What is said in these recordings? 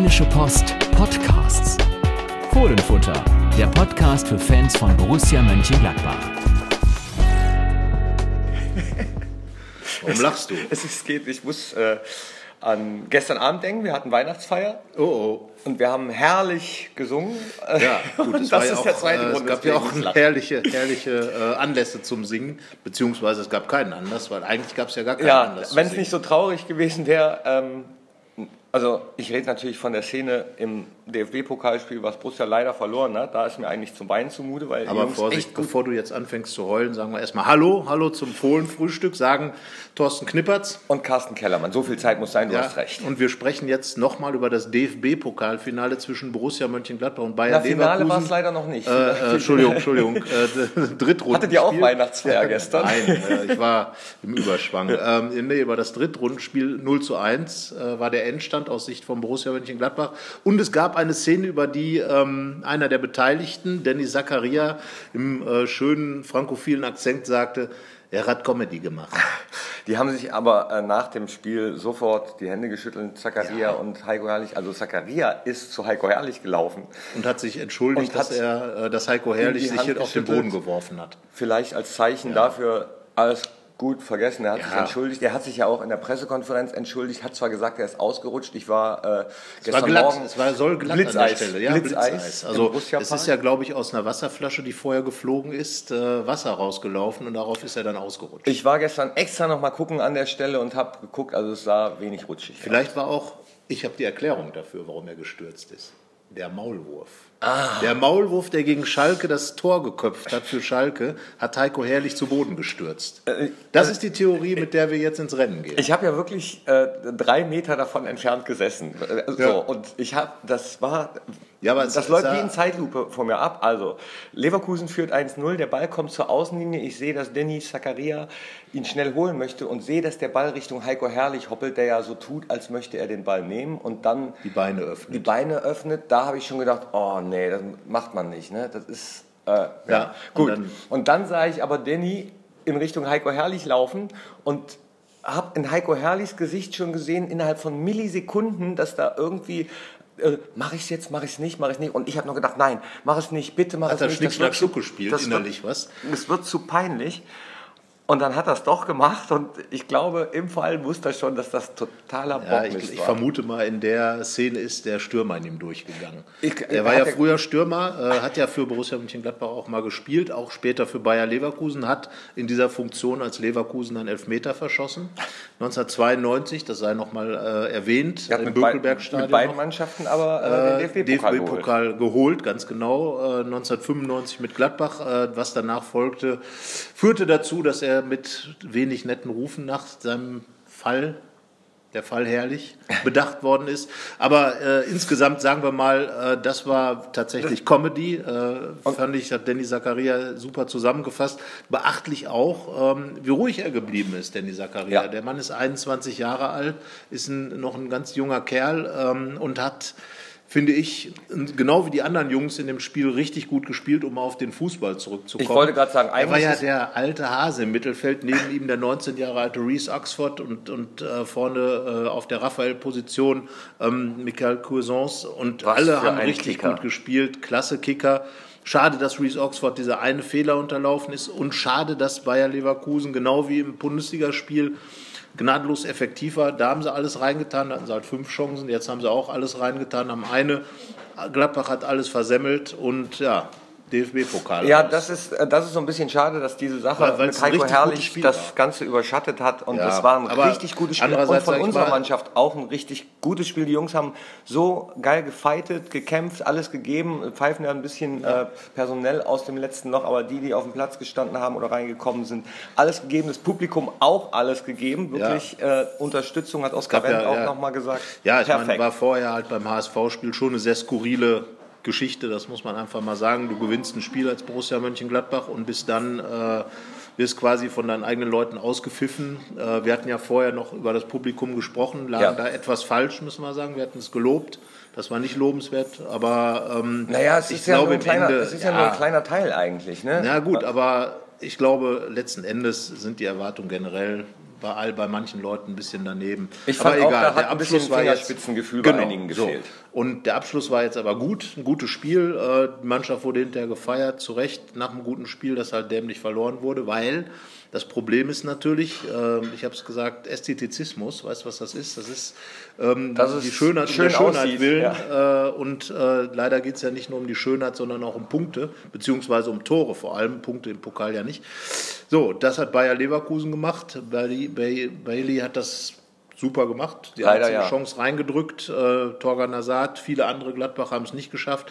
Rheinische Post Podcasts. Fohlenfutter, der Podcast für Fans von Borussia Mönchengladbach. Warum lachst du? Es, es geht, ich muss äh, an gestern Abend denken, wir hatten Weihnachtsfeier Oh, oh. und wir haben herrlich gesungen. Ja, gut, und es das ja ist auch, der zweite äh, Grund. Es gab ja auch herrliche, herrliche äh, Anlässe zum Singen, beziehungsweise es gab keinen Anlass, weil eigentlich gab es ja gar keinen Ja, Anlass. wenn es nicht so traurig gewesen wäre, ähm, also ich rede natürlich von der Szene im DFB-Pokalspiel, was Borussia leider verloren hat. Da ist mir eigentlich zum Weinen zumute, weil Aber Jungs Vorsicht, bevor du jetzt anfängst zu heulen, sagen wir erstmal Hallo, Hallo zum Fohlenfrühstück, sagen Thorsten Knippertz. und Carsten Kellermann. So viel Zeit muss sein, du Ja, hast recht. Und wir sprechen jetzt nochmal über das DFB-Pokalfinale zwischen Borussia Mönchengladbach und Na, Bayern Finale war es Leverkusen. leider noch nicht. Äh, äh, Entschuldigung, Entschuldigung. Äh, Drittrunden. Hattet ihr auch Weihnachtsfeier gestern? Nein, äh, ich war im Überschwang. ähm, nee, über das Drittrundenspiel 0 zu 1 äh, war der Endstand aus Sicht von Borussia Mönchengladbach. Und es gab eine Szene, über die ähm, einer der Beteiligten, Dennis Zakaria, im äh, schönen frankophilen Akzent sagte, er hat Comedy gemacht. Die haben sich aber äh, nach dem Spiel sofort die Hände geschüttelt, Zakaria und Heiko Herrlich. Also Zakaria ist zu Heiko Herrlich gelaufen. Und hat sich entschuldigt, Und dass hat er, äh, dass Heiko Herrlich sich auf den. Boden geworfen hat. Vielleicht als Zeichen dafür alles gut vergessen. Er hat Ja. sich entschuldigt. Er hat sich ja auch in der Pressekonferenz entschuldigt. Hat zwar gesagt, er ist ausgerutscht. Ich war äh, Es war gestern glatt, Morgen. es war, soll glatt an Blitzeis. der Stelle. Ja, Blitzeis Also es ist ja, glaube ich, aus einer Wasserflasche, die vorher geflogen ist, äh, Wasser rausgelaufen und darauf ist er dann ausgerutscht. Ich war gestern extra noch mal gucken an der Stelle und habe geguckt. Also es sah wenig rutschig. aus. Vielleicht war auch, ich habe die Erklärung dafür, warum er gestürzt ist. Der Maulwurf. Ah. Der Maulwurf, der gegen Schalke das Tor geköpft hat für Schalke, hat Heiko Herrlich zu Boden gestürzt. Das ist die Theorie, mit der wir jetzt ins Rennen gehen. Äh, Ich habe ja wirklich äh, drei Meter davon entfernt gesessen. Äh, So, Ja. und ich habe, das war, Ja, aber das läuft wie in Zeitlupe vor mir ab. Also, Leverkusen führt 1-0, der Ball kommt zur Außenlinie. Ich sehe, dass Denis Zakaria ihn schnell holen möchte und sehe, dass der Ball Richtung Heiko Herrlich hoppelt, der ja so tut, als möchte er den Ball nehmen und dann die Beine die öffnen. Beine öffnet. Da habe ich schon gedacht, oh nee, das macht man nicht. Ne? Das ist, äh, ja, Ja, gut. und dann- Und dann sah ich aber Danny in Richtung Heiko Herrlich laufen und habe in Heiko Herrlichs Gesicht schon gesehen, innerhalb von Millisekunden, dass da irgendwie, äh, mache ich es jetzt, mache ich es nicht, mache ich es nicht. Und ich habe nur gedacht, nein, mach es nicht, bitte mach Hat es er nicht. Schnick, das Schnack, wird Schnuck gespielt, das innerlich, wird, was? Es wird zu peinlich. Und dann hat er es doch gemacht und ich glaube, im Fall wusste er schon, dass das totaler Ja, Bockmist ich, ich war. vermute mal, in der Szene ist der Stürmer in ihm durchgegangen. Ich- er war ja er- früher Stürmer, äh, hat ja für Borussia Mönchengladbach auch mal gespielt, auch später für Bayer Leverkusen, hat in dieser Funktion als Leverkusen einen Elfmeter verschossen. 1992, das sei nochmal äh, erwähnt, Er hat im Bökelbergstadion. mit beiden noch. Mannschaften aber äh, den DFB-Pokal geholt. DFB-Pokal geholt, ganz genau, äh, 1995 mit Gladbach. Äh, was danach folgte, führte dazu, dass er mit wenig netten Rufen nach seinem Fall, der Fall herrlich, bedacht worden ist. Aber äh, insgesamt sagen wir mal, äh, das war tatsächlich Comedy. Äh, fand ich, hat Danny Zakaria super zusammengefasst. Beachtlich auch, ähm, wie ruhig er geblieben ist, Danny Zakaria. Ja. Der Mann ist 21 Jahre alt, ist ein, noch ein ganz junger Kerl ähm, und hat finde ich, genau wie die anderen Jungs in dem Spiel richtig gut gespielt, um auf den Fußball zurückzukommen. Ich wollte gerade sagen, er war eigentlich ja der alte Hase im Mittelfeld, neben ihm der 19 Jahre alte Reese Oxford und, und äh, vorne äh, auf der Raphael-Position ähm, Michael Cousins und Was alle haben richtig Kicker. gut gespielt, klasse Kicker. Schade, dass Reese Oxford dieser eine Fehler unterlaufen ist und schade, dass Bayer Leverkusen genau wie im Bundesligaspiel gnadenlos effektiv war. Da haben sie alles reingetan, da hatten sie halt fünf Chancen, jetzt haben sie auch alles reingetan, haben eine. Gladbach hat alles versemmelt und ja, DFB-Pokal. Ja, aus. das ist, äh, das ist so ein bisschen schade, dass diese Sache weil mit Heiko Herrlich das war. Ganze überschattet hat. Und Ja, es war ein richtig gutes Spiel. Und von unserer mal- Mannschaft auch ein richtig gutes Spiel. Die Jungs haben so geil gefightet, gekämpft, alles gegeben. Pfeifen ja ein bisschen äh, personell aus dem letzten Loch, aber die, die auf dem Platz gestanden haben oder reingekommen sind, alles gegeben. Das Publikum auch alles gegeben. Wirklich äh, Unterstützung hat Oskar ja- Wendt auch ja. nochmal gesagt. Ja, ich meine, war vorher halt beim HSV-Spiel schon eine sehr skurrile Geschichte, das muss man einfach mal sagen. Du gewinnst ein Spiel als Borussia Mönchengladbach und bist dann äh, wirst quasi von deinen eigenen Leuten ausgepfiffen. Äh, wir hatten ja vorher noch über das Publikum gesprochen, lagen Ja. da etwas falsch, müssen wir sagen. Wir hatten es gelobt. Das war nicht lobenswert, aber ähm, naja, es ich ist, ja nur, glaube ein im kleiner, Ende, es ist ja. nur ein kleiner Teil eigentlich. Ne? Na gut, aber ich glaube, letzten Endes sind die Erwartungen generell bei, all, bei manchen Leuten ein bisschen daneben. Ich fand aber auch, egal, der Abschluss war jetzt Fingerspitzengefühl bei einigen so. gefehlt. Und der Abschluss war jetzt aber gut, ein gutes Spiel. Äh, Die Mannschaft wurde hinterher gefeiert, zu Recht, nach einem guten Spiel, das halt dämlich verloren wurde, weil das Problem ist natürlich, äh, ich habe es gesagt, Ästhetizismus, weißt du, was das ist? Das ist, ähm, Dass es die Schönheit schön der Schönheit aussieht, willen. Äh, und äh, leider geht es ja nicht nur um die Schönheit, sondern auch um Punkte, beziehungsweise um Tore vor allem, Punkte im Pokal ja nicht. So, das hat Bayer Leverkusen gemacht. Bailey, Bailey, hat das super gemacht. Die Leider, einzige ja. Chance reingedrückt. Äh, Torgan Nazat, viele andere Gladbacher haben es nicht geschafft.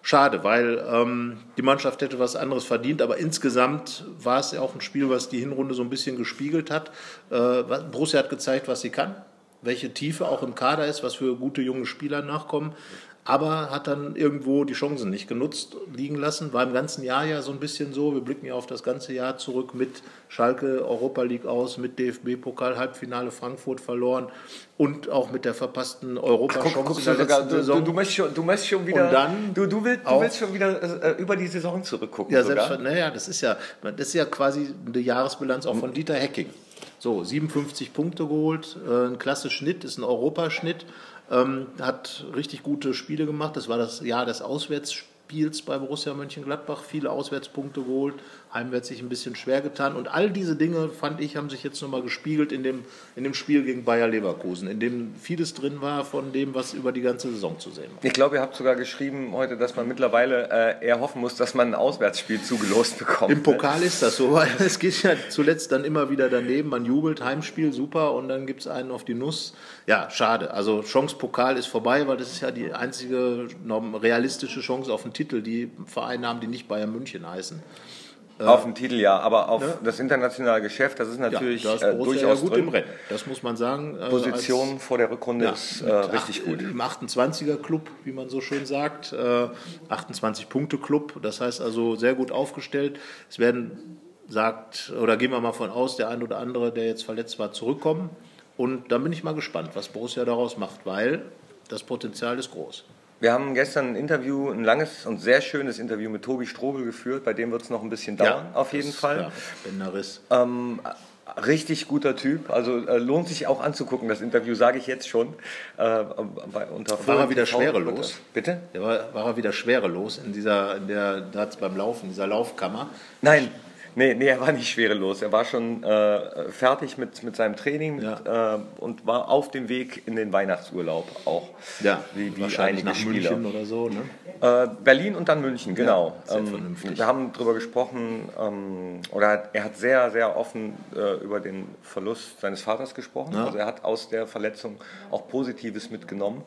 Schade, weil ähm, die Mannschaft hätte was anderes verdient, aber insgesamt war es ja auch ein Spiel, was die Hinrunde so ein bisschen gespiegelt hat. Äh, Borussia hat gezeigt, was sie kann, welche Tiefe auch im Kader ist, was für gute junge Spieler nachkommen, aber hat dann irgendwo die Chancen nicht genutzt, liegen lassen. War im ganzen Jahr ja so ein bisschen so. Wir blicken ja auf das ganze Jahr zurück mit Schalke Europa League aus, mit DFB-Pokal Halbfinale Frankfurt verloren und auch mit der verpassten Guck, guckst in du, sogar, du, du, Saison. du, möchtest schon, du möchtest schon wieder. Und dann du, du, willst, du willst schon wieder äh, über die Saison zurückgucken. Ja, selbstverständlich. Naja, das ist ja, das ist ja quasi eine Jahresbilanz auch von Dieter Hecking. So, 57 Punkte geholt, äh, ein klasse Schnitt, ist ein Europaschnitt, ähm, hat richtig gute Spiele gemacht. Das war das Jahr des Auswärtsspiels bei Borussia Mönchengladbach, viele Auswärtspunkte geholt, heimwärts sich ein bisschen schwer getan. Und all diese Dinge, fand ich, haben sich jetzt nochmal gespiegelt in dem, in dem Spiel gegen Bayer Leverkusen, in dem vieles drin war von dem, was über die ganze Saison zu sehen war. Ich glaube, ihr habt sogar geschrieben heute, dass man mittlerweile äh, eher hoffen muss, dass man ein Auswärtsspiel zugelost bekommt. Im Pokal ist das so, weil es geht ja zuletzt dann immer wieder daneben. Man jubelt, Heimspiel, super, und dann gibt es einen auf die Nuss. Ja, schade. Also Chance Pokal ist vorbei, weil das ist ja die einzige realistische Chance auf den Titel, die Vereine haben, die nicht Bayern München heißen. Auf den Titel ja, aber auf das internationale Geschäft, das ist natürlich ja, da ist äh, durchaus ja gut drin. im Rennen. Das muss man sagen. äh, Position vor der Rückrunde als- ist ja, äh, richtig acht- gut. Im 28er-Club, wie man so schön sagt. Äh, 28-Punkte-Club. Das heißt also sehr gut aufgestellt. Es werden, sagt, oder gehen wir mal von aus, der ein oder andere, der jetzt verletzt war, zurückkommen. Und dann bin ich mal gespannt, was Borussia daraus macht, weil das Potenzial ist groß. Wir haben gestern ein Interview, ein langes und sehr schönes Interview mit Tobi Strobel geführt, bei dem wird es noch ein bisschen dauern, auf jeden das- Fall. Ja. Ähm, richtig guter Typ, also äh, lohnt sich auch anzugucken, das Interview, sage ich jetzt schon. Äh, bei, unter War er wieder schwerelos? Bitte? Der war, war er wieder schwerelos in dieser, in der, da beim Laufen, dieser Laufkammer. Nein, nee, nee, er war nicht schwerelos. Er war schon äh, fertig mit, mit seinem Training mit, äh, und war auf dem Weg in den Weihnachtsurlaub auch. wie, wie wahrscheinlich einige nach Spieler. München oder so. Ne? Äh, Berlin und dann München, genau. sehr ähm, vernünftig. wir haben darüber gesprochen, ähm, oder er hat sehr, sehr offen äh, über den Verlust seines Vaters gesprochen. Also er hat aus der Verletzung auch Positives mitgenommen.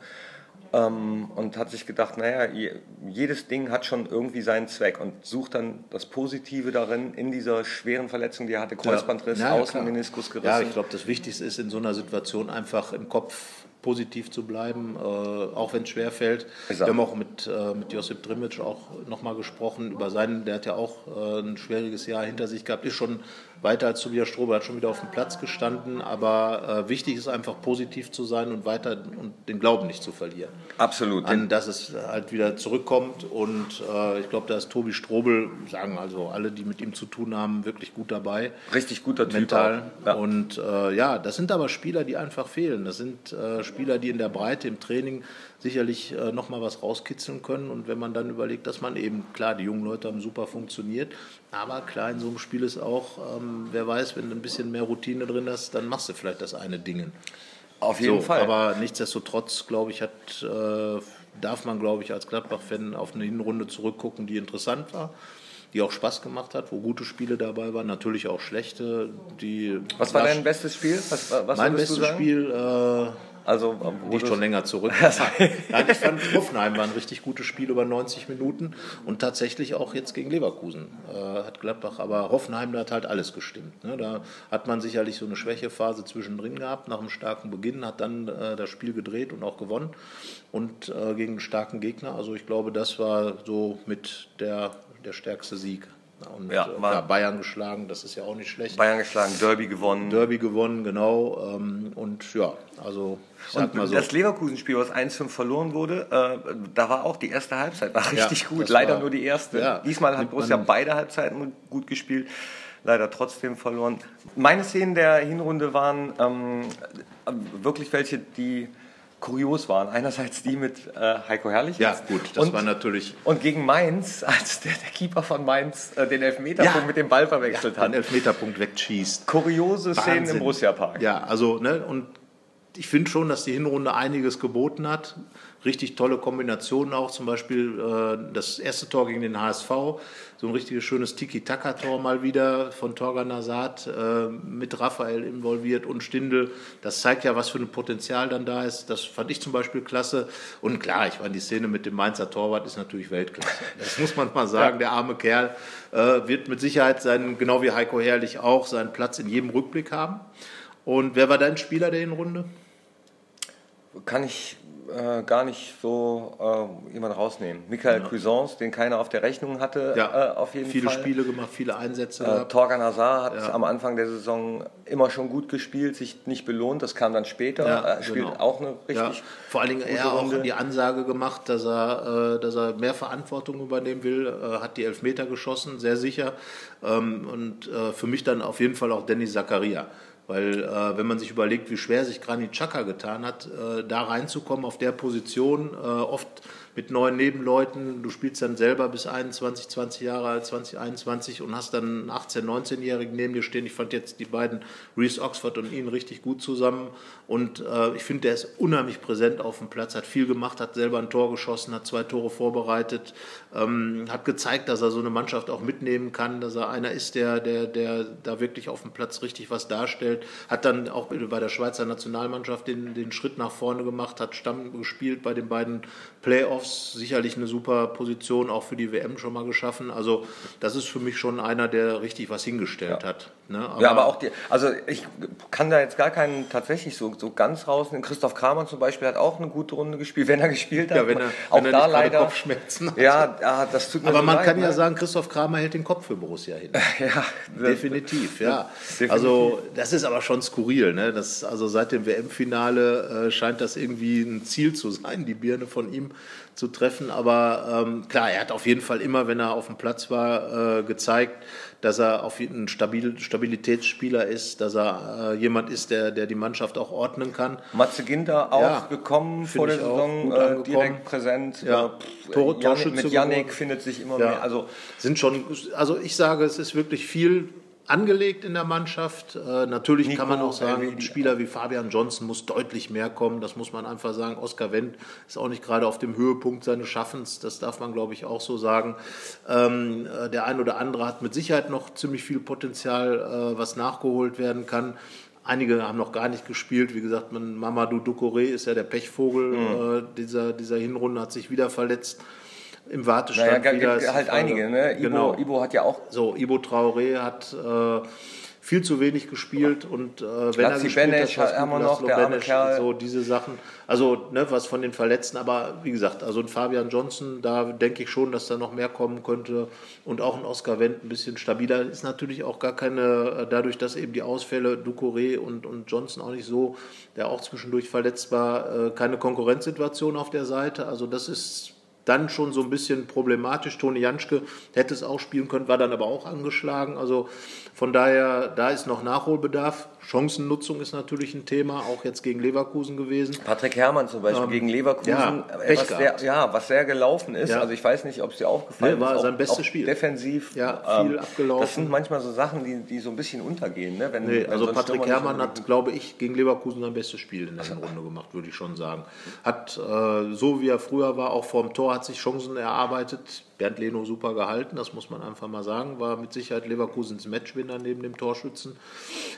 Ähm, und hat sich gedacht, naja, je, jedes Ding hat schon irgendwie seinen Zweck und sucht dann das Positive darin in dieser schweren Verletzung, die er hatte, Kreuzbandriss, Ja, ja, Außenmeniskus gerissen. Ja, ich glaube, das Wichtigste ist in so einer Situation einfach im Kopf positiv zu bleiben, äh, auch wenn es schwer fällt. Wir haben auch mit, äh, mit Josip Drimic auch nochmal gesprochen über seinen, der hat ja auch äh, ein schwieriges Jahr hinter sich gehabt, ist schon weiter als Tobias Strobe, hat schon wieder auf dem Platz gestanden, aber äh, wichtig ist einfach positiv zu sein und weiter und den Glauben nicht zu verlieren Absolut. an, dass es halt wieder zurückkommt. Und äh, ich glaube, da ist Tobi Strobel, sagen also alle, die mit ihm zu tun haben, wirklich gut dabei. Richtig guter Typ. Mental. Ja. Und äh, ja, das sind aber Spieler, die einfach fehlen. Das sind äh, Spieler, die in der Breite im Training sicherlich äh, nochmal was rauskitzeln können. Und wenn man dann überlegt, dass man eben, klar, die jungen Leute haben super funktioniert, aber klar, in so einem Spiel ist auch, ähm, wer weiß, wenn du ein bisschen mehr Routine drin hast, dann machst du vielleicht das eine Ding. Auf jeden So, Fall. Aber nichtsdestotrotz, glaube ich, hat, äh, darf man, glaube ich, als Gladbach-Fan auf eine Hinrunde zurückgucken, die interessant war, die auch Spaß gemacht hat, wo gute Spiele dabei waren, natürlich auch schlechte. Die was war dein bestes Spiel? Was, was mein bestes? Spiel äh, Also, liegt schon länger zurück. Nein, ich fand Hoffenheim war ein richtig gutes Spiel über 90 Minuten und tatsächlich auch jetzt gegen Leverkusen äh, hat Gladbach, aber Hoffenheim, da hat halt alles gestimmt. Ne? Da hat man sicherlich so eine Schwächephase zwischendrin gehabt, nach einem starken Beginn, hat dann äh, das Spiel gedreht und auch gewonnen und äh, gegen einen starken Gegner. Also ich glaube, das war so mit der, der stärkste Sieg. Und Ja, äh, klar, Bayern geschlagen, das ist ja auch nicht schlecht. Bayern geschlagen, Derby gewonnen. Derby gewonnen, genau. Ähm, und ja, also ich sag Und mal so. das Leverkusen-Spiel, was 1-5 verloren wurde, äh, da war auch die erste Halbzeit war richtig gut. das Leider war- nur die erste. Ja, Diesmal hat Borussia beide Halbzeiten gut gespielt. leider trotzdem verloren. Meine Szenen der Hinrunde waren ähm, wirklich welche, die kurios waren. Einerseits die mit äh, Heiko Herrlich. Ja, gut, das und, war natürlich. Und gegen Mainz, als der, der Keeper von Mainz äh, den Elfmeterpunkt Ja. mit dem Ball verwechselt ja, hat. Elfmeterpunkt wegschießt. Kuriose Szenen Wahnsinn. im Borussia-Park. Ja, also, ne, und ich finde schon, dass die Hinrunde einiges geboten hat. Richtig tolle Kombinationen auch, zum Beispiel äh, das erste Tor gegen den HSV, so ein richtiges schönes Tiki-Taka-Tor mal wieder von Torgan Nazat, äh, mit Raphael involviert und Stindl. Das zeigt ja, was für ein Potenzial dann da ist. Das fand ich zum Beispiel klasse. Und klar, ich meine, die Szene mit dem Mainzer Torwart ist natürlich Weltklasse. Das muss man mal sagen. Der arme Kerl äh, wird mit Sicherheit seinen, genau wie Heiko Herrlich auch, seinen Platz in jedem Rückblick haben. Und wer war dein Spieler der Hinrunde? Kann ich äh, gar nicht so äh, jemand rausnehmen. Michael Cuisance, den keiner auf der Rechnung hatte, äh, auf jeden viele Fall. Spiele gemacht, viele Einsätze Äh. Torgan Hazard hat Ja. am Anfang der Saison immer schon gut gespielt, sich nicht belohnt. Das kam dann später. Ja, er spielt genau. auch eine Ja, richtig vor allen Dingen er auch Runde. die Ansage gemacht, dass er, äh, dass er mehr Verantwortung übernehmen will, äh, hat die Elfmeter geschossen, sehr sicher. Ähm, und äh, für mich dann auf jeden Fall auch Dennis Zakaria. Weil äh, wenn man sich überlegt, wie schwer sich Granit Xhaka getan hat, äh, da reinzukommen auf der Position, äh, oft mit neuen Nebenleuten, du spielst dann selber bis 21, 20 Jahre alt, 20, 21 und hast dann einen 18-, 19-Jährigen neben dir stehen. Ich fand jetzt die beiden, Reese Oxford und ihn, richtig gut zusammen. Und äh, ich finde, der ist unheimlich präsent auf dem Platz, hat viel gemacht, hat selber ein Tor geschossen, hat zwei Tore vorbereitet, ähm, hat gezeigt, dass er so eine Mannschaft auch mitnehmen kann, dass er einer ist, der, der, der da wirklich auf dem Platz richtig was darstellt. Hat dann auch bei der Schweizer Nationalmannschaft den, den Schritt nach vorne gemacht, hat Stamm gespielt bei den beiden Playoffs, sicherlich eine super Position auch für die WM schon mal geschaffen. Also das ist für mich schon einer, der richtig was hingestellt hat. Ne? ja, aber auch die, also ich kann da jetzt gar keinen tatsächlich so, so ganz rausnehmen. Christoph Kramer zum Beispiel hat auch eine gute Runde gespielt, wenn er gespielt hat. Ja, wenn er, auch wenn er da leider Kopfschmerzen hat. Ja, ja, das tut mir Aber so man leid, kann ja ne? sagen, Christoph Kramer hält den Kopf für Borussia hin. ja, Definitiv, ja. Definitiv. Also das ist aber schon skurril. Ne? Das, also seit dem WM-Finale äh, scheint das irgendwie ein Ziel zu sein, die Birne von ihm zu treffen. Aber ähm, klar, er hat auf jeden Fall immer, wenn er auf dem Platz war, äh, gezeigt, dass er auf jeden ein Stabil Stabilitätsspieler ist, dass er äh, jemand ist, der, der die Mannschaft auch ordnen kann. Matze Ginter auch Ja, gekommen vor der. Saison, äh, direkt präsent. Ja. Pff, Tor- Torschütze mit Yannick findet sich immer Ja. mehr. Also sind schon, also ich sage, es ist wirklich viel angelegt in der Mannschaft. Äh, natürlich Nico, kann man auch sagen, ein Spieler wie Fabian Johnson muss deutlich mehr kommen. Das muss man einfach sagen. Oskar Wendt ist auch nicht gerade auf dem Höhepunkt seines Schaffens. Das darf man, glaube ich, auch so sagen. Ähm, äh, der ein oder andere hat mit Sicherheit noch ziemlich viel Potenzial, äh, was nachgeholt werden kann. Einige haben noch gar nicht gespielt. Wie gesagt, man, Mamadou Ducouré ist ja der Pechvogel Mhm. äh, dieser, dieser Hinrunde, hat sich wieder verletzt. Im Wartestand naja, wieder. gibt die halt einige. Ne? Ibo, Genau. Ibo hat ja auch So, Ibo Traoré hat äh, viel zu wenig gespielt und äh, wenn er Lazzi gespielt Benesch hat, haben wir noch, der arme Kerl. so diese Sachen. Also, ne, was von den Verletzten, aber wie gesagt, also ein Fabian Johnson, da denke ich schon, dass da noch mehr kommen könnte und auch ein Oscar Wendt ein bisschen stabiler. Ist natürlich auch gar keine, äh, dadurch, dass eben die Ausfälle Ducouré und, und Johnson auch nicht so, der auch zwischendurch verletzt war, äh, keine Konkurrenzsituation auf der Seite. Also das ist dann schon so ein bisschen problematisch. Toni Janschke hätte es auch spielen können, war dann aber auch angeschlagen. Also von daher, da ist noch Nachholbedarf. Chancennutzung ist natürlich ein Thema, auch jetzt gegen Leverkusen gewesen. Patrick Herrmann zum Beispiel gegen Leverkusen, Ähm, ja, äh, was, sehr, ja, was sehr gelaufen ist. Ja. Also ich weiß nicht, ob es dir aufgefallen Nee, war ist. sein bestes Spiel. Defensiv. ähm, Ja, viel abgelaufen. Das sind manchmal so Sachen, die, die so ein bisschen untergehen. Ne? Wenn, Nee, wenn also Patrick Herrmann hat, glaube ich, gegen Leverkusen sein bestes Spiel in der Runde gemacht, würde ich schon sagen. Hat, äh, so wie er früher war, auch vorm Tor, hat sich Chancen erarbeitet. Bernd Leno super gehalten, das muss man einfach mal sagen. War mit Sicherheit Leverkusens Matchwinner neben dem Torschützen.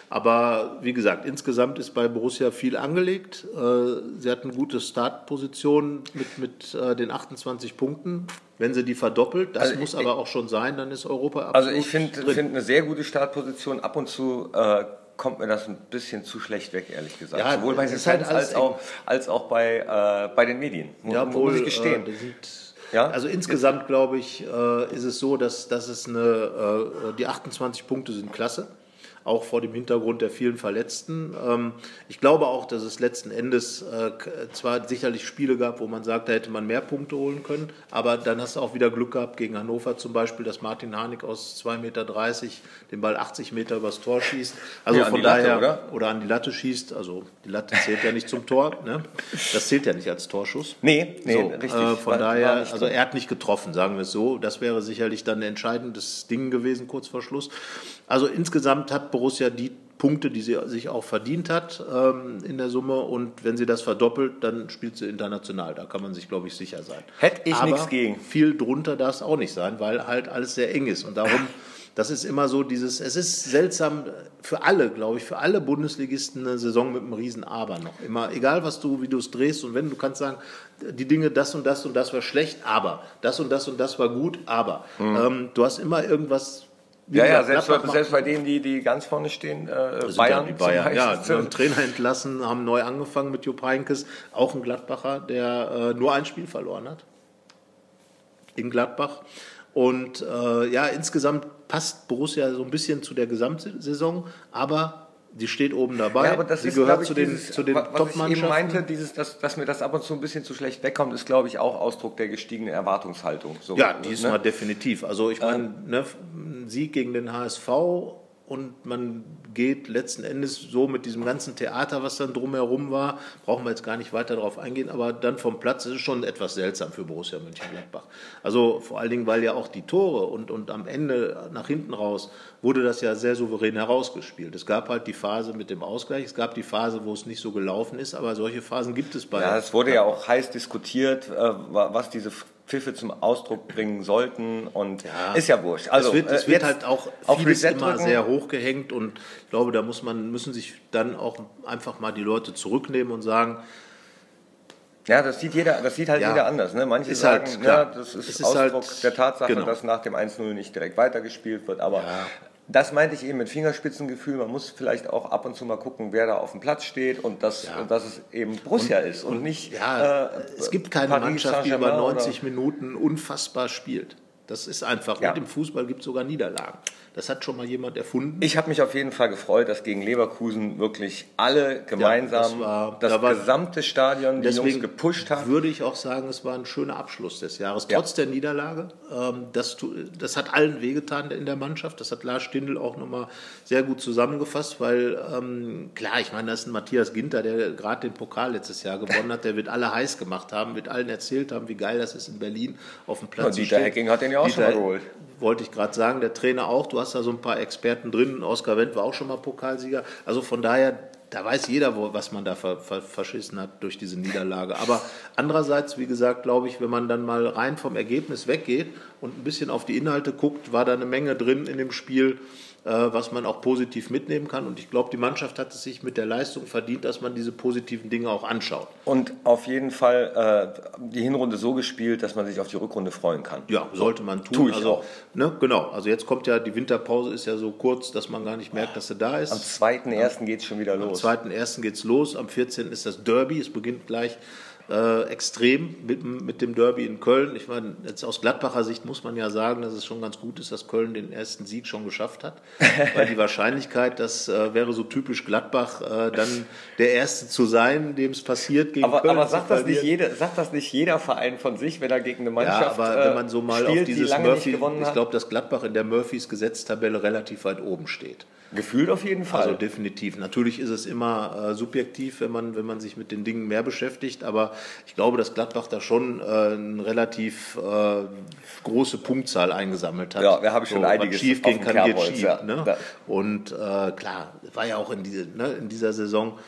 Aber wie gesagt, insgesamt ist bei Borussia viel angelegt. Äh, Sie hatten gute Startposition mit, mit äh, den 28 Punkten. Wenn sie die verdoppelt, das Also muss ich- aber auch schon sein, dann ist Europa absolut Also ich finde find eine sehr gute Startposition. Ab und zu äh, kommt mir das ein bisschen zu schlecht weg, ehrlich gesagt. Ja, Sowohl bei den halt als auch, als auch bei, äh, bei den Medien. Muss, Ja, muss ich gestehen. Äh, Ja? Also insgesamt glaube ich, äh, ist es so, dass, dass es eine, äh, die 28 Punkte sind klasse. Auch vor dem Hintergrund der vielen Verletzten. Ähm, ich glaube auch, dass es letzten Endes äh, zwar sicherlich Spiele gab, wo man sagt, da hätte man mehr Punkte holen können, aber dann hast du auch wieder Glück gehabt gegen Hannover zum Beispiel, dass Martin Harnik aus 2,30 Meter den Ball 80 Meter übers Tor schießt. Also Ja, von die Latte, daher, oder? oder an die Latte schießt. Also die Latte zählt ja nicht zum Tor. Ne? Das zählt ja nicht als Torschuss. Nee, nee, so, richtig. Äh, von War- daher, war also er hat nicht getroffen, sagen wir es so. Das wäre sicherlich dann ein entscheidendes Ding gewesen, kurz vor Schluss. Also insgesamt hat Borussia die Punkte, die sie sich auch verdient hat ähm, in der Summe. Und wenn sie das verdoppelt, dann spielt sie international. Da kann man sich, glaube ich, sicher sein. Hätte ich nichts gegen. Viel drunter darf es auch nicht sein, weil halt alles sehr eng ist. Und darum, das ist immer so dieses, es ist seltsam für alle, glaube ich, für alle Bundesligisten eine Saison mit einem riesen Aber noch. Immer, egal was du, wie du es drehst und wenn, du kannst sagen, die Dinge, das und das und das war schlecht, aber das und das und das war gut, aber. Ähm, du hast immer irgendwas. Ja, ja, selbst, Gladbach selbst bei denen, die, die ganz vorne stehen, äh, Bayern, ja, die Bayern. zum Ja, Beispiel. einen Trainer entlassen, haben neu angefangen mit Jupp Heynckes, auch ein Gladbacher, der äh, nur ein Spiel verloren hat. In Gladbach. Und äh, ja, insgesamt passt Borussia so ein bisschen zu der Gesamtsaison, aber sie steht oben dabei. Ja, aber das sie ist, gehört ich, zu den, dieses, zu den was ich eben Top-Mannschaften. meinte, dieses, dass, dass mir das ab und zu ein bisschen zu schlecht wegkommt, ist, glaube ich, auch Ausdruck der gestiegenen Erwartungshaltung. So, Ja, diesmal ne? definitiv. Also ich meine, ne, ein Sieg gegen den HSV und man geht letzten Endes so mit diesem ganzen Theater, was dann drumherum war, brauchen wir jetzt gar nicht weiter darauf eingehen, aber dann vom Platz ist es schon etwas seltsam für Borussia Mönchengladbach. Also vor allen Dingen, weil ja auch die Tore und, und am Ende nach hinten raus wurde das ja sehr souverän herausgespielt. Es gab halt die Phase mit dem Ausgleich, es gab die Phase, wo es nicht so gelaufen ist, aber solche Phasen gibt es bei Ja, es wurde ja auch heiß diskutiert, äh, wa- was diese Pfiffe zum Ausdruck bringen sollten und Ja. ist ja wurscht. Also es wird, es äh, wird halt auch auf vieles immer drücken. sehr hochgehängt und ich glaube, da muss man, müssen sich dann auch einfach mal die Leute zurücknehmen und sagen, Ja, das sieht jeder, das sieht halt Ja. jeder anders. Ne? Manche Ist sagen, halt klar. ja, das ist, Es ist Ausdruck halt- der Tatsache, genau. dass nach dem 1-0 nicht direkt weitergespielt wird. Aber. Das meinte ich eben mit Fingerspitzengefühl. Man muss vielleicht auch ab und zu mal gucken, wer da auf dem Platz steht und, das, Ja. und dass es eben Borussia ist und nicht. ja, äh, es gibt keine Paris Mannschaft, die über Saint-Germain oder- 90 Minuten unfassbar spielt. Das ist einfach. Ja. Und im Fußball gibt es sogar Niederlagen. Das hat schon mal jemand erfunden. Ich habe mich auf jeden Fall gefreut, dass gegen Leverkusen wirklich alle gemeinsam das war- das da war- gesamte Stadion die Jungs gepusht haben. würde ich auch sagen, es war ein schöner Abschluss des Jahres, Ja. trotz der Niederlage. Ähm, das, das hat allen wehgetan in der Mannschaft. Das hat Lars Stindl auch nochmal sehr gut zusammengefasst, weil ähm, klar, ich meine, das ist ein Matthias Ginter, der gerade den Pokal letztes Jahr gewonnen hat. Der wird alle heiß gemacht haben, wird allen erzählt haben, wie geil das ist in Berlin auf dem Platz Ja, zu Dieter. Hecking hat den ja auch schon mal geholt. Wollte ich gerade sagen, der Trainer auch. Du hast da so ein paar Experten drin. Oskar Wendt war auch schon mal Pokalsieger. Also von daher, da weiß jeder, was man da ver, ver, verschissen hat durch diese Niederlage. Aber andererseits, wie gesagt, glaube ich, wenn man dann mal rein vom Ergebnis weggeht und ein bisschen auf die Inhalte guckt, war da eine Menge drin in dem Spiel, was man auch positiv mitnehmen kann. Und ich glaube, die Mannschaft hat es sich mit der Leistung verdient, dass man diese positiven Dinge auch anschaut. Und auf jeden Fall äh, die Hinrunde so gespielt, dass man sich auf die Rückrunde freuen kann. Ja, sollte man tun. Tu ich also, auch. Ne, genau. Also jetzt kommt ja die Winterpause, ist ja so kurz, dass man gar nicht merkt, dass sie da ist. Am 2.1. geht es schon wieder Am los. 2.1. geht's los, am 14. ist das Derby, es beginnt gleich äh, extrem mit, mit dem Derby in Köln. Ich meine, jetzt aus Gladbacher Sicht muss man ja sagen, dass es schon ganz gut ist, dass Köln den ersten Sieg schon geschafft hat. Weil die Wahrscheinlichkeit, das äh, wäre so typisch Gladbach, äh, dann der Erste zu sein, dem es passiert, gegen Aber, Köln aber sagt, das nicht jeder, sagt das nicht jeder Verein von sich, wenn er gegen eine Ja, Mannschaft aber wenn man äh, so mal spielt, auf dieses die Murphy, ich glaube, dass Gladbach in der Murphys Gesetztabelle relativ weit oben steht. Gefühlt auf jeden Fall. Also definitiv. Natürlich ist es immer äh, subjektiv, wenn man, wenn man sich mit den Dingen mehr beschäftigt, aber ich glaube, dass Gladbach da schon äh, eine relativ äh, große Punktzahl eingesammelt hat. Ja, wir haben schon was einiges schief gehen kann, geht schief. ja. Ne? Und äh, klar, war ja auch in, diese, ne, in dieser Saison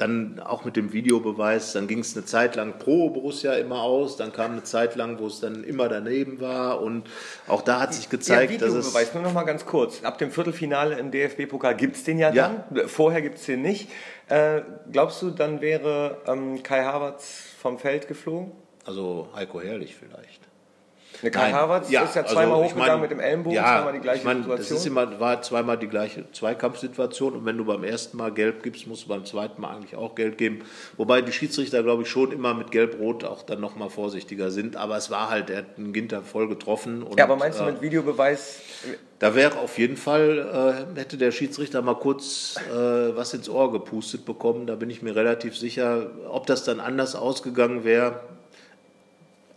dann auch mit dem Videobeweis, dann ging es eine Zeit lang pro Borussia immer aus, dann kam eine Zeit lang, wo es dann immer daneben war und auch da hat sich gezeigt, ja, dass es Videobeweis, nur noch mal ganz kurz. Ab dem Viertelfinale im DFB-Pokal gibt es den ja, Ja. dann. Vorher gibt es den nicht. Äh, glaubst du, dann wäre ähm, Kai Havertz vom Feld geflogen? also Heiko Herrlich vielleicht. Der Kai Nein. Havertz Ja, ist ja also zweimal ich hochgegangen mein, mit dem Ellenbogen, ja, zweimal die gleiche ich mein, Situation. Das ist immer, war zweimal die gleiche Zweikampfsituation und wenn du beim ersten Mal gelb gibst, musst du beim zweiten Mal eigentlich auch gelb geben. Wobei die Schiedsrichter, glaube ich, schon immer mit gelb-rot auch dann nochmal vorsichtiger sind. Aber es war halt, er hat einen Ginter voll getroffen. Und, ja, aber meinst du äh, mit Videobeweis? da wäre auf jeden Fall, äh, hätte der Schiedsrichter mal kurz äh, was ins Ohr gepustet bekommen. Da bin ich mir relativ sicher. Ob das dann anders ausgegang wäre.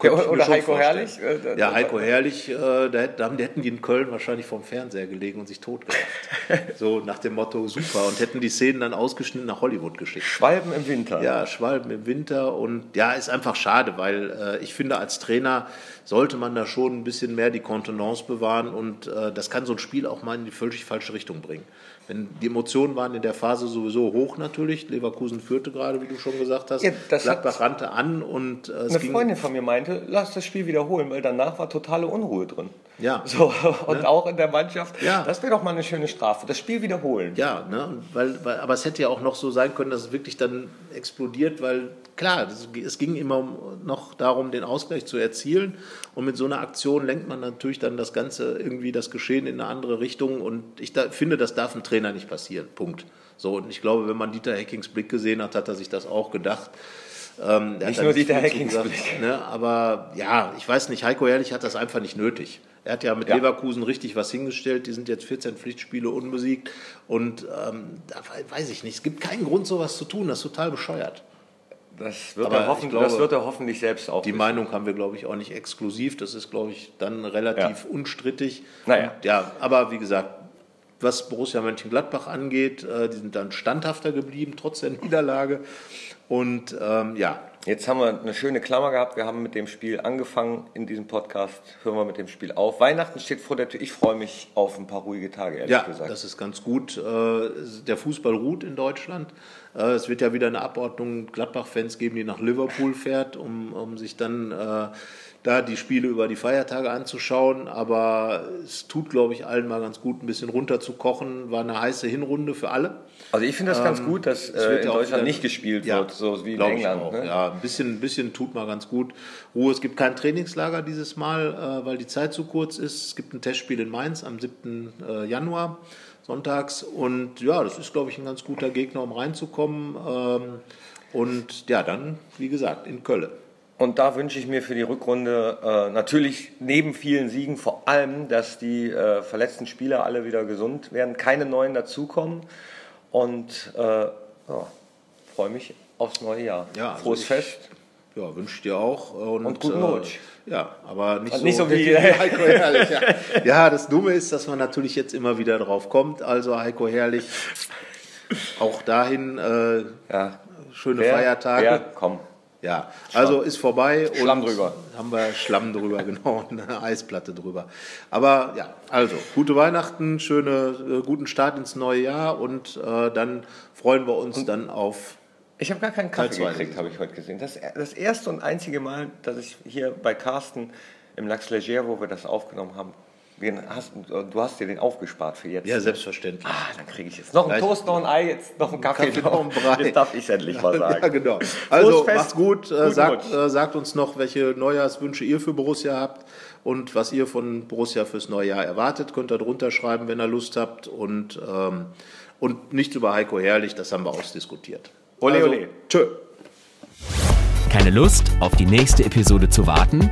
Ja, oder Heiko. Herrlich? Äh, Ja, Heiko Herrlich, äh, da, hätten- da hätten die in Köln wahrscheinlich vorm Fernseher gelegen und sich totgelacht. so nach dem Motto, super. Und hätten die Szenen dann ausgeschnitten nach Hollywood geschickt. Schwalben im Winter. Ja, Schwalben im Winter und ja, ist einfach schade, weil äh, ich finde, als Trainer sollte man da schon ein bisschen mehr die Kontenance bewahren und äh, das kann so ein Spiel auch mal in die völlig falsche Richtung bringen. Wenn die Emotionen waren in der Phase sowieso hoch natürlich, Leverkusen führte gerade, wie du schon gesagt hast, Ja, Gladbach rannte an und äh, es Eine ging Freundin von mir meinte, lass das Spiel wiederholen, weil danach war totale Unruhe drin. Ja. So, und auch in der Mannschaft. Ja. Das wäre doch mal eine schöne Strafe. Das Spiel wiederholen. Ja, ne, weil, weil, aber es hätte ja auch noch so sein können, dass es wirklich dann explodiert, weil klar, das, es ging immer noch darum, den Ausgleich zu erzielen. Und mit so einer Aktion lenkt man natürlich dann das Ganze irgendwie das Geschehen in eine andere Richtung. Und ich da, finde, das darf einem Trainer nicht passieren. Punkt. So, und ich glaube, wenn man Dieter Heckings Blick gesehen hat, hat er sich das auch gedacht. Ähm, Nicht nur Dieter Heckings Blick. Ne, aber ja, ich weiß nicht, Heiko Ehrlich hat das einfach nicht nötig. Er hat ja mit Ja. Leverkusen richtig was hingestellt. Die sind jetzt 14 Pflichtspiele unbesiegt. Und ähm, da weiß ich nicht. Es gibt keinen Grund, sowas zu tun. Das ist total bescheuert. Das, wird er hoffen, glaube, das wird er hoffentlich selbst auch. Die Meinung haben wir, glaube ich, auch nicht exklusiv. Das ist, glaube ich, dann relativ unstrittig. Naja. Und, ja, aber wie gesagt, was Borussia Mönchengladbach angeht, äh, die sind dann standhafter geblieben, trotz der Niederlage. Und ähm, ja, Jetzt haben wir eine schöne Klammer gehabt. Wir haben mit dem Spiel angefangen in diesem Podcast. Hören wir mit dem Spiel auf. Weihnachten steht vor der Tür. Ich freue mich auf ein paar ruhige Tage, ehrlich Ja, gesagt. das ist ganz gut. Äh, Der Fußball ruht in Deutschland. Äh, Es wird ja wieder eine Abordnung Gladbach-Fans geben, die nach Liverpool fährt, um, um sich dann äh, da die Spiele über die Feiertage anzuschauen. Aber es tut, glaube ich, allen mal ganz gut, ein bisschen runterzukochen. War eine heiße Hinrunde für alle. Also ich finde das ganz gut, dass Ähm, Es äh, in ja Deutschland wieder- nicht gespielt Ja, wird, so wie in England. Auch, ne? Ja, ein bisschen, ein bisschen tut mal ganz gut. Ruhe, es gibt kein Trainingslager dieses Mal, äh, weil die Zeit zu kurz ist. Es gibt ein Testspiel in Mainz am 7. äh, Januar, sonntags. Und ja, das ist, glaube ich, ein ganz guter Gegner, um reinzukommen. Ähm, und ja, dann, wie gesagt, in Köln. Und da wünsche ich mir für die Rückrunde äh, natürlich neben vielen Siegen vor allem, dass die äh, verletzten Spieler alle wieder gesund werden, keine neuen dazukommen. Und äh, ja, freue mich aufs neue Jahr. Ja, also Frohes ich- Fest. Ja, wünsche ich dir auch. Und, Und guten äh, Rutsch. Ja, aber nicht, Und so, nicht so wie- Heiko Herrlich. Ja. ja, das Dumme ist, dass man natürlich jetzt immer wieder drauf kommt. Also Heiko Herrlich, auch dahin äh, Ja. schöne Wer, Feiertage. wer, komm. Ja, also ist vorbei. und Schlamm drüber. Haben wir Schlamm drüber, genau, eine Eisplatte drüber. Aber ja, also gute Weihnachten, schöne, äh, guten Start ins neue Jahr und äh, dann freuen wir uns dann auf. Ich habe gar keinen Kaffee gekriegt, habe ich heute gesehen. Das, das erste und einzige Mal, dass ich hier bei Carsten im Lax Leger, wo wir das aufgenommen haben, den hast, du hast dir den aufgespart für jetzt. Ja, selbstverständlich. Ah, dann kriege ich jetzt noch einen Gleich- Toast, noch ein Ei, jetzt noch einen Kaffee, Kaffee, noch ein Brei. Jetzt darf ich endlich mal sagen. Ja, genau. Also Fest, macht's gut. Äh, sagt, äh, sagt uns noch, welche Neujahrswünsche ihr für Borussia habt und was ihr von Borussia fürs neue Jahr erwartet. Könnt ihr drunter schreiben, wenn ihr Lust habt. Und, ähm, und nichts über Heiko Herrlich, das haben wir ausdiskutiert. Ole, also, ole. Tschö. Keine Lust, auf die nächste Episode zu warten?